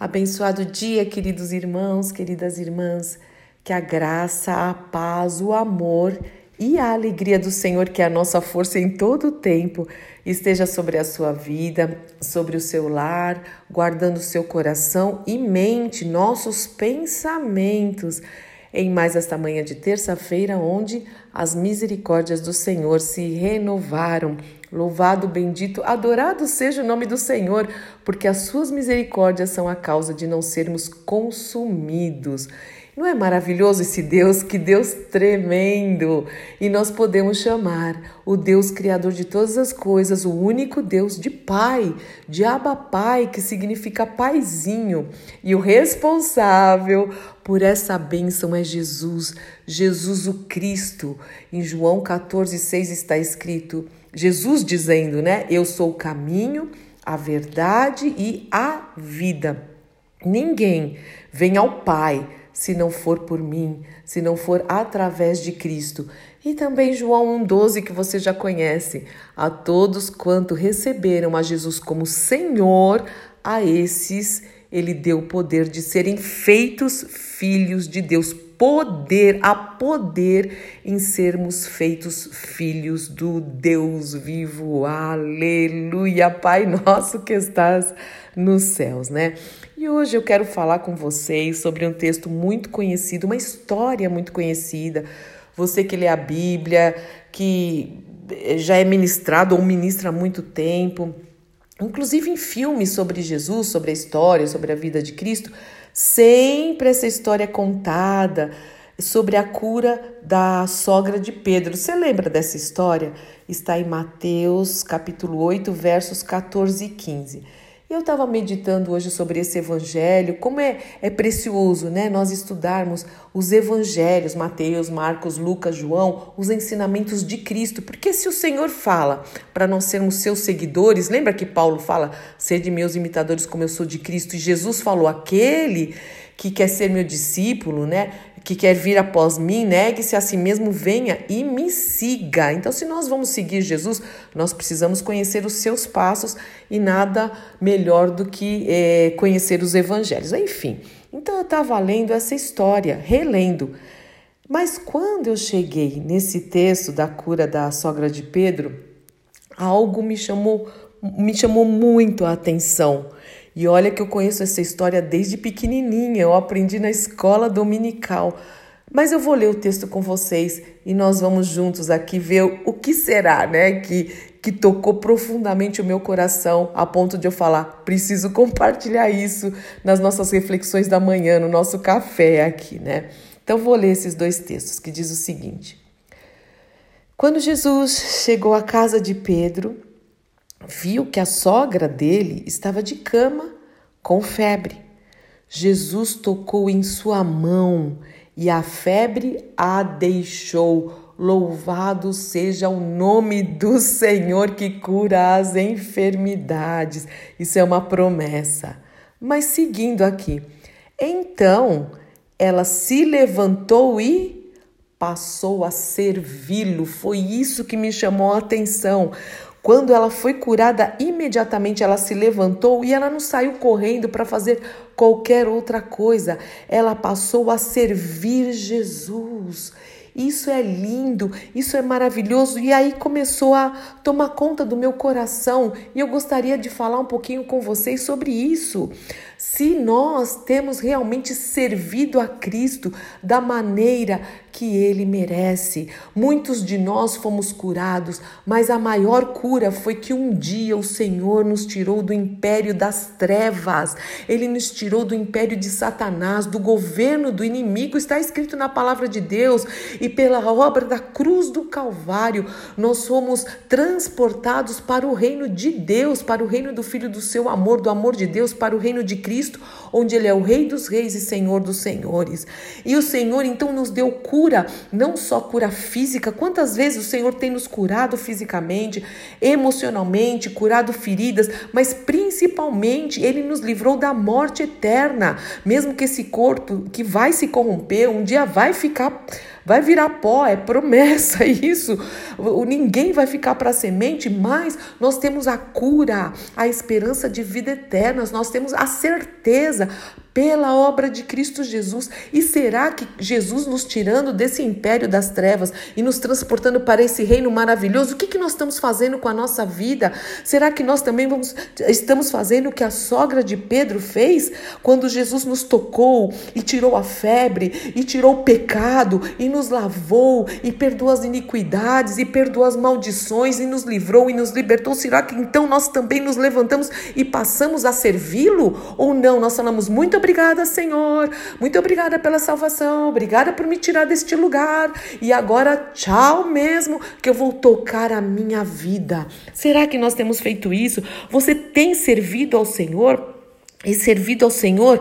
Abençoado dia, queridos irmãos, queridas irmãs. Que a graça, a paz, o amor e a alegria do Senhor, que é a nossa força em todo o tempo, esteja sobre a sua vida, sobre o seu lar, guardando seu coração e mente, nossos pensamentos em mais esta manhã de terça-feira, onde as misericórdias do Senhor se renovaram. Louvado, bendito, adorado seja o nome do Senhor, porque as suas misericórdias são a causa de não sermos consumidos. Não é maravilhoso esse Deus? Que Deus tremendo! E nós podemos chamar o Deus Criador de todas as coisas, o único Deus de Pai, de Abba Pai, que significa paizinho. E o responsável por essa bênção é Jesus, Jesus o Cristo. Em João 14, 6 está escrito, Jesus dizendo, né? Eu sou o caminho, a verdade e a vida. Ninguém vem ao Pai se não for por mim, se não for através de Cristo. E também João 1,12, que você já conhece. A todos quanto receberam a Jesus como Senhor, a esses ele deu o poder de serem feitos filhos de Deus. Poder, a poder em sermos feitos filhos do Deus vivo. Aleluia, Pai nosso que estás nos céus, né? E hoje eu quero falar com vocês sobre um texto muito conhecido, uma história muito conhecida. Você que lê a Bíblia, que já é ministrado ou ministra há muito tempo, inclusive em filmes sobre Jesus, sobre a história, sobre a vida de Cristo, sempre essa história é contada sobre a cura da sogra de Pedro. Você lembra dessa história? Está em Mateus capítulo 8, versos 14 e 15. Eu estava meditando hoje sobre esse evangelho, como é, é precioso né, nós estudarmos os evangelhos, Mateus, Marcos, Lucas, João, os ensinamentos de Cristo, porque se o Senhor fala para nós sermos seus seguidores, lembra que Paulo fala, sede meus imitadores como eu sou de Cristo, e Jesus falou, aquele que quer ser meu discípulo, né? Que quer vir após mim, negue-se a si mesmo, venha e me siga. Então, se nós vamos seguir Jesus, nós precisamos conhecer os seus passos e nada melhor do que é, conhecer os evangelhos. Enfim, então eu estava lendo essa história, relendo. Mas quando eu cheguei nesse texto da cura da sogra de Pedro, algo me chamou, me chamou muito a atenção. E olha que eu conheço essa história desde pequenininha, eu aprendi na escola dominical. Mas eu vou ler o texto com vocês e nós vamos juntos aqui ver o que será, né, que que tocou profundamente o meu coração a ponto de eu falar, preciso compartilhar isso nas nossas reflexões da manhã, no nosso café aqui, né? Então vou ler esses dois textos que diz o seguinte: Quando Jesus chegou à casa de Pedro, viu que a sogra dele estava de cama com febre. Jesus tocou em sua mão e a febre a deixou. Louvado seja o nome do Senhor que cura as enfermidades. Isso é uma promessa. Mas seguindo aqui. Então ela se levantou e passou a servi-lo. Foi isso que me chamou a atenção. Quando ela foi curada, imediatamente ela se levantou e ela não saiu correndo para fazer qualquer outra coisa. Ela passou a servir Jesus. Isso é lindo, isso é maravilhoso. E aí começou a tomar conta do meu coração. E eu gostaria de falar um pouquinho com vocês sobre isso. Se nós temos realmente servido a Cristo da maneira que ele merece. Muitos de nós fomos curados, mas a maior cura foi que um dia o Senhor nos tirou do império das trevas. Ele nos tirou do império de Satanás, do governo do inimigo. Está escrito na palavra de Deus. E pela obra da cruz do Calvário, nós fomos transportados para o reino de Deus, para o reino do Filho do seu amor, do amor de Deus, para o reino de Cristo, onde ele é o Rei dos Reis e Senhor dos Senhores. E o Senhor então nos deu cura cura, não só cura física, quantas vezes o Senhor tem nos curado fisicamente, emocionalmente, curado feridas, mas principalmente Ele nos livrou da morte eterna, mesmo que esse corpo que vai se corromper, um dia vai ficar vai virar pó, é promessa isso. Ninguém vai ficar para semente, mas nós temos a cura, a esperança de vida eterna, nós temos a certeza pela obra de Cristo Jesus. E será que Jesus nos tirando desse império das trevas e nos transportando para esse reino maravilhoso, o que, que nós estamos fazendo com a nossa vida? Será que nós também vamos, estamos fazendo o que a sogra de Pedro fez quando Jesus nos tocou e tirou a febre e tirou o pecado e nos lavou e perdoou as iniquidades e perdoou as maldições e nos livrou e nos libertou? Será que então nós também nos levantamos e passamos a servi-lo? Ou não? Nós falamos muito obrigada, Senhor. Muito obrigada pela salvação. Obrigada por me tirar deste lugar. E agora, tchau mesmo, que eu vou tocar a minha vida. Será que nós temos feito isso? Você tem servido ao Senhor? E servido ao Senhor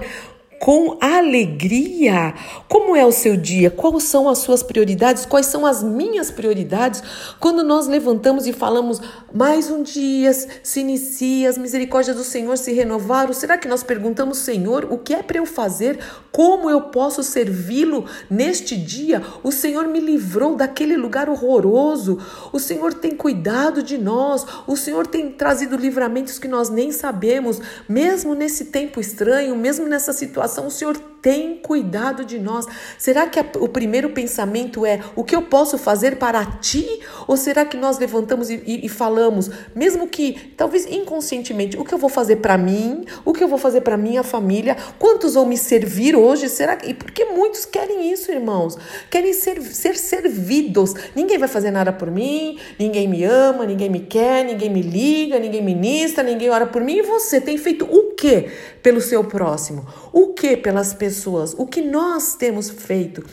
com alegria. Como é o seu dia? Quais são as suas prioridades? Quais são as minhas prioridades? Quando nós levantamos e falamos, mais um dia se inicia, as misericórdias do Senhor se renovaram, será que nós perguntamos, Senhor, o que é para eu fazer? Como eu posso servi-lo neste dia? O Senhor me livrou daquele lugar horroroso. O Senhor tem cuidado de nós. O Senhor tem trazido livramentos que nós nem sabemos, mesmo nesse tempo estranho, mesmo nessa situação situação, o Senhor tem cuidado de nós. Será que a, o primeiro pensamento é o que eu posso fazer para ti? Ou será que nós levantamos e, e, e falamos, mesmo que talvez inconscientemente, o que eu vou fazer para mim? O que eu vou fazer para minha família? Quantos vão me servir hoje? Será que. Porque muitos querem isso, irmãos. Querem ser, ser servidos. Ninguém vai fazer nada por mim, ninguém me ama, ninguém me quer, ninguém me liga, ninguém ministra, ninguém ora por mim. E você tem feito o que pelo seu próximo? O que pelas pessoas? O que nós temos feito?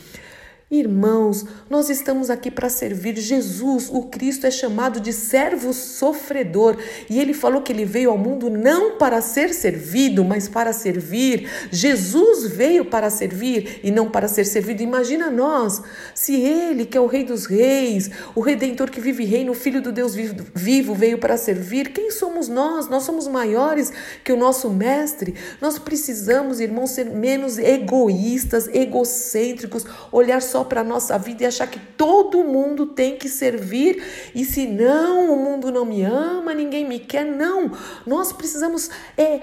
Irmãos, nós estamos aqui para servir Jesus. O Cristo é chamado de servo sofredor e ele falou que ele veio ao mundo não para ser servido, mas para servir. Jesus veio para servir e não para ser servido. Imagina nós, se ele, que é o Rei dos Reis, o Redentor que vive e reina, o Filho do Deus vivo, veio para servir, quem somos nós? Nós somos maiores que o nosso Mestre. Nós precisamos, irmãos, ser menos egoístas, egocêntricos, olhar só só para a nossa vida e achar que todo mundo tem que servir e se não, o mundo não me ama, ninguém me quer. Não, nós precisamos é,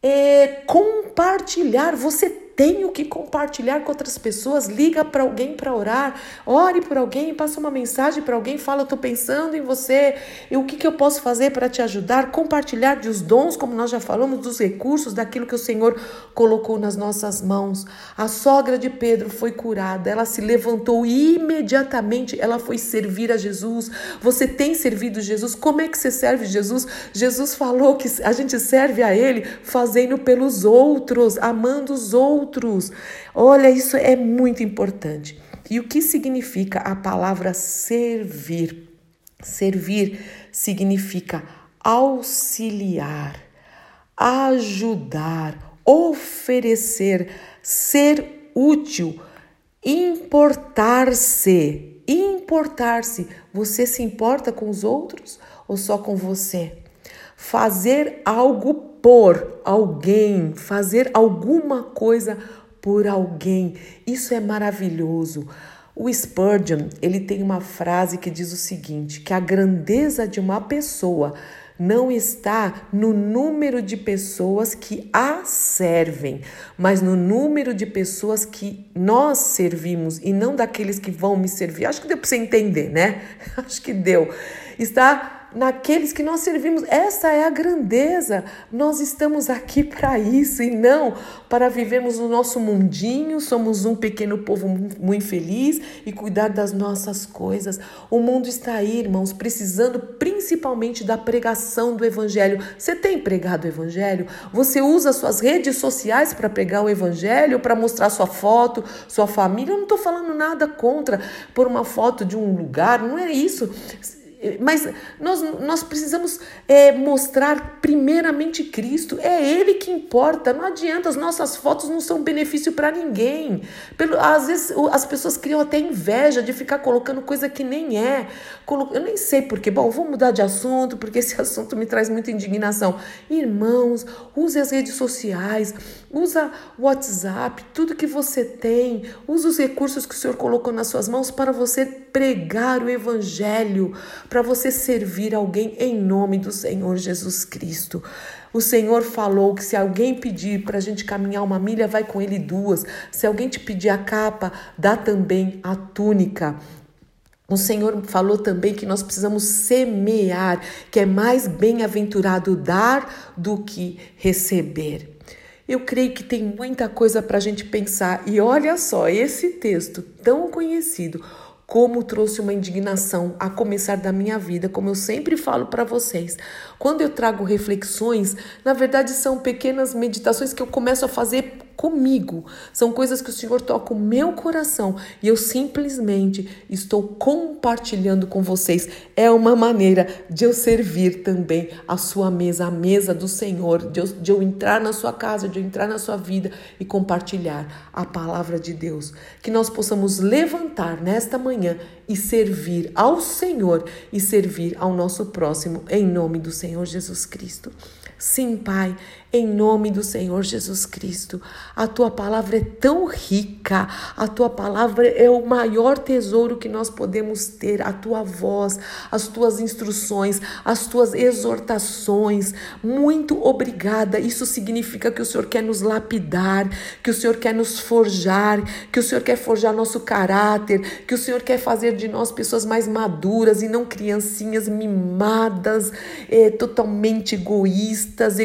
é, compartilhar. Você tenho que compartilhar com outras pessoas. Liga para alguém para orar, ore por alguém, passa uma mensagem para alguém, fala: estou pensando em você, e o que, que eu posso fazer para te ajudar? Compartilhar dos dons, como nós já falamos, dos recursos, daquilo que o Senhor colocou nas nossas mãos. A sogra de Pedro foi curada, ela se levantou imediatamente ela foi servir a Jesus. Você tem servido Jesus? Como é que você serve Jesus? Jesus falou que a gente serve a Ele fazendo pelos outros, amando os outros outros. Olha, isso é muito importante. E o que significa a palavra servir? Servir significa auxiliar, ajudar, oferecer, ser útil, importar-se. Importar-se. Você se importa com os outros ou só com você? Fazer algo por alguém, fazer alguma coisa por alguém. Isso é maravilhoso. O Spurgeon, ele tem uma frase que diz o seguinte, que a grandeza de uma pessoa não está no número de pessoas que a servem, mas no número de pessoas que nós servimos e não daqueles que vão me servir. Acho que deu para você entender, né? Acho que deu. Está naqueles que nós servimos. Essa é a grandeza. Nós estamos aqui para isso e não para vivermos o nosso mundinho. Somos um pequeno povo muito infeliz e cuidar das nossas coisas. O mundo está aí, irmãos, precisando principalmente da pregação do evangelho. Você tem pregado o evangelho? Você usa suas redes sociais para pregar o evangelho, para mostrar sua foto, sua família? Eu não estou falando nada contra por uma foto de um lugar, não é isso mas nós, nós precisamos é, mostrar primeiramente Cristo. É Ele que importa. Não adianta, as nossas fotos não são benefício para ninguém. Pelo, às vezes as pessoas criam até inveja de ficar colocando coisa que nem é. Eu nem sei porquê. Bom, vou mudar de assunto, porque esse assunto me traz muita indignação. Irmãos, use as redes sociais, usa o WhatsApp, tudo que você tem, use os recursos que o Senhor colocou nas suas mãos para você pregar o Evangelho para você servir alguém em nome do Senhor Jesus Cristo. O Senhor falou que se alguém pedir para a gente caminhar uma milha, vai com ele duas. Se alguém te pedir a capa, dá também a túnica. O Senhor falou também que nós precisamos semear, que é mais bem-aventurado dar do que receber. Eu creio que tem muita coisa para a gente pensar. E olha só, esse texto tão conhecido como trouxe uma indignação a começar da minha vida, como eu sempre falo para vocês. Quando eu trago reflexões, na verdade são pequenas meditações que eu começo a fazer comigo. São coisas que o Senhor toca o meu coração e eu simplesmente estou compartilhando com vocês. É uma maneira de eu servir também a sua mesa, a mesa do Senhor, de eu, de eu entrar na sua casa, de eu entrar na sua vida e compartilhar a palavra de Deus. Que nós possamos levantar nesta manhã e servir ao Senhor e servir ao nosso próximo em nome do Senhor Jesus Cristo. Sim, Pai, em nome do Senhor Jesus Cristo. A tua palavra é tão rica, a tua palavra é o maior tesouro que nós podemos ter, a tua voz, as tuas instruções, as tuas exortações. Muito obrigada. Isso significa que o Senhor quer nos lapidar, que o Senhor quer nos forjar, que o Senhor quer forjar nosso caráter, que o Senhor quer fazer de nós pessoas mais maduras e não criancinhas mimadas, é, totalmente egoístas egoístas,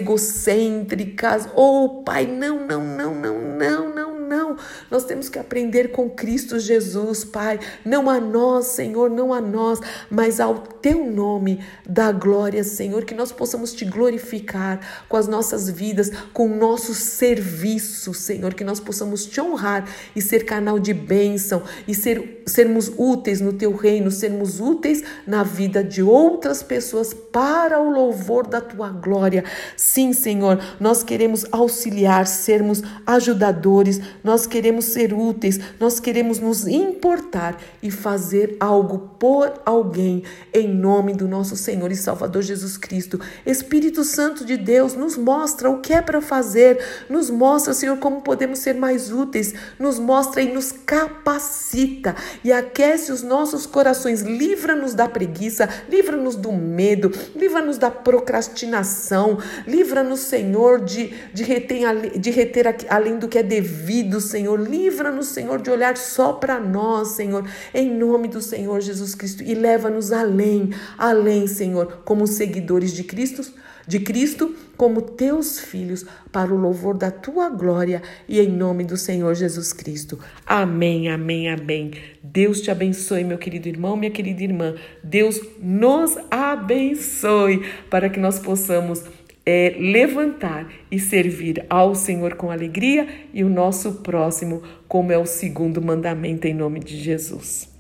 Oh, Pai, não, não, não, não, não, não, não. Nós temos que aprender com Cristo Jesus, Pai. Não a nós, Senhor, não a nós, mas ao Teu nome da glória, Senhor. Que nós possamos te glorificar com as nossas vidas, com o nosso serviço, Senhor. Que nós possamos te honrar e ser canal de bênção e ser, sermos úteis no Teu reino, sermos úteis na vida de outras pessoas para o louvor da Tua glória. Sim, Senhor, nós queremos auxiliar, sermos ajudadores, nós queremos ser úteis, nós queremos nos importar e fazer algo por alguém, em nome do nosso Senhor e Salvador Jesus Cristo. Espírito Santo de Deus, nos mostra o que é para fazer, nos mostra, Senhor, como podemos ser mais úteis, nos mostra e nos capacita e aquece os nossos corações, livra-nos da preguiça, livra-nos do medo, livra-nos da procrastinação, livra-nos, Senhor, de, de, reter, de reter além do que é devido, Senhor. Livra-nos, Senhor, de olhar só para nós, Senhor, em nome do Senhor Jesus Cristo. E leva-nos além, além, Senhor, como seguidores de Cristo, de Cristo, como teus filhos, para o louvor da tua glória e em nome do Senhor Jesus Cristo. Amém, amém, amém. Deus te abençoe, meu querido irmão, minha querida irmã. Deus nos abençoe para que nós possamos é, levantar e servir ao Senhor com alegria e o nosso próximo, como é o segundo mandamento em nome de Jesus.